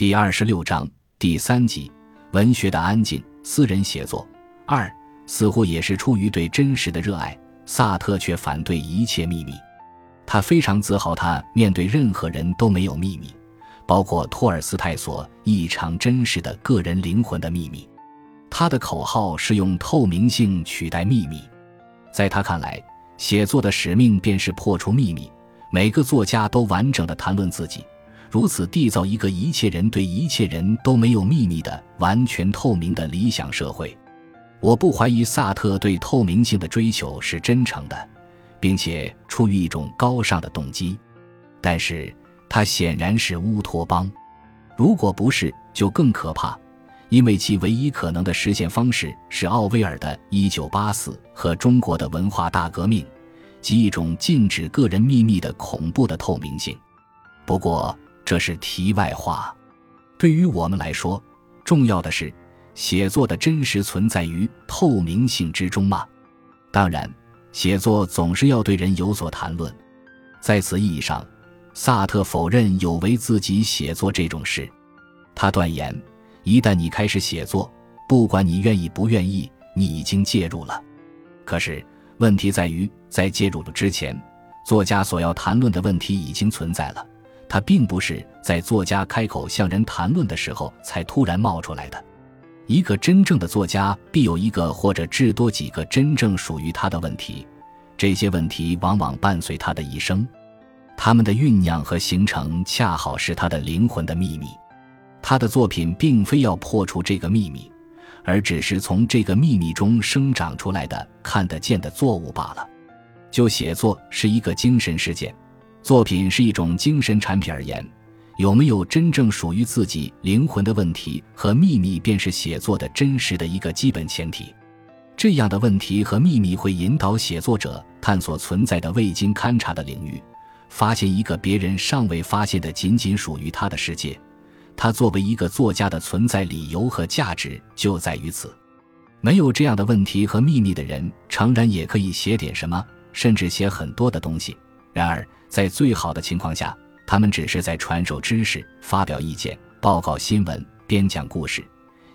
第二十六章第三集：文学的安静。私人写作二，似乎也是出于对真实的热爱，萨特却反对一切秘密。他非常自豪，他面对任何人都没有秘密，包括托尔斯泰所异常真实的个人灵魂的秘密。他的口号是用透明性取代秘密。在他看来，写作的使命便是破除秘密。每个作家都完整的谈论自己。如此缔造一个一切人对一切人都没有秘密的完全透明的理想社会，我不怀疑萨特对透明性的追求是真诚的，并且出于一种高尚的动机。但是他显然是乌托邦，如果不是，就更可怕，因为其唯一可能的实现方式是奥威尔的《一九八四》和中国的文化大革命，即一种禁止个人秘密的恐怖的透明性。不过。这是题外话，对于我们来说，重要的是写作的真实存在于透明性之中吗？当然，写作总是要对人有所谈论。在此意义上，萨特否认有为自己写作这种事。他断言，一旦你开始写作，不管你愿意不愿意，你已经介入了。可是，问题在于，在介入的之前，作家所要谈论的问题已经存在了。他并不是在作家开口向人谈论的时候才突然冒出来的。一个真正的作家必有一个或者至多几个真正属于他的问题，这些问题往往伴随他的一生，他们的酝酿和形成恰好是他的灵魂的秘密。他的作品并非要破除这个秘密，而只是从这个秘密中生长出来的看得见的作物罢了。就写作是一个精神事件。作品是一种精神产品而言，有没有真正属于自己灵魂的问题和秘密，便是写作的真实的一个基本前提。这样的问题和秘密会引导写作者探索存在的未经勘察的领域，发现一个别人尚未发现的仅仅属于他的世界。他作为一个作家的存在理由和价值就在于此。没有这样的问题和秘密的人，诚然也可以写点什么，甚至写很多的东西。然而，在最好的情况下，他们只是在传授知识、发表意见、报告新闻、编讲故事，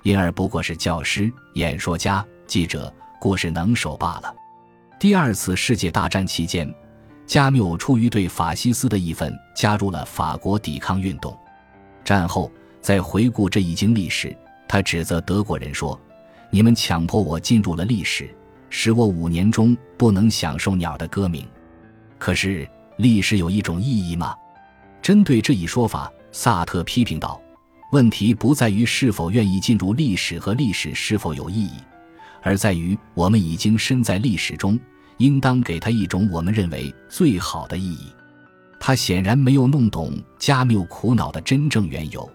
因而不过是教师、演说家、记者、故事能手罢了。第二次世界大战期间，加缪出于对法西斯的义愤，加入了法国抵抗运动。战后，在回顾这一经历时，他指责德国人说：“你们强迫我进入了历史，使我五年中不能享受鸟的歌鸣。”可是，历史有一种意义吗？针对这一说法，萨特批评道：“问题不在于是否愿意进入历史和历史是否有意义，而在于我们已经身在历史中，应当给他一种我们认为最好的意义。”他显然没有弄懂加缪苦恼的真正缘由。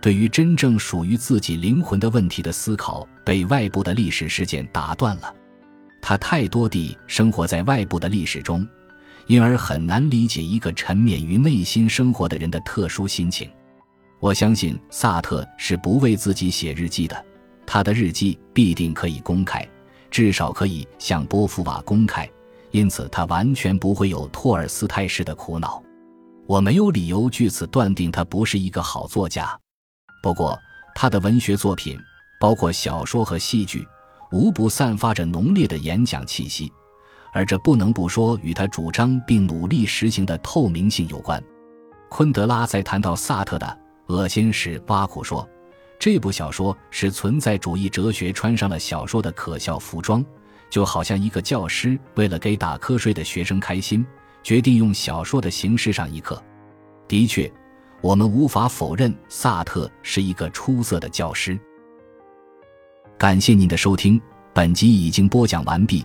对于真正属于自己灵魂的问题的思考，被外部的历史事件打断了。他太多地生活在外部的历史中。因而很难理解一个沉湎于内心生活的人的特殊心情。我相信萨特是不为自己写日记的，他的日记必定可以公开，至少可以向波伏娃公开，因此他完全不会有托尔斯泰式的苦恼。我没有理由据此断定他不是一个好作家。不过，他的文学作品，包括小说和戏剧，无不散发着浓烈的演讲气息。而这不能不说与他主张并努力实行的透明性有关。昆德拉在谈到萨特的《恶心》时挖苦说：“这部小说是存在主义哲学穿上了小说的可笑服装，就好像一个教师为了给打瞌睡的学生开心，决定用小说的形式上一课。”的确，我们无法否认萨特是一个出色的教师。感谢您的收听，本集已经播讲完毕。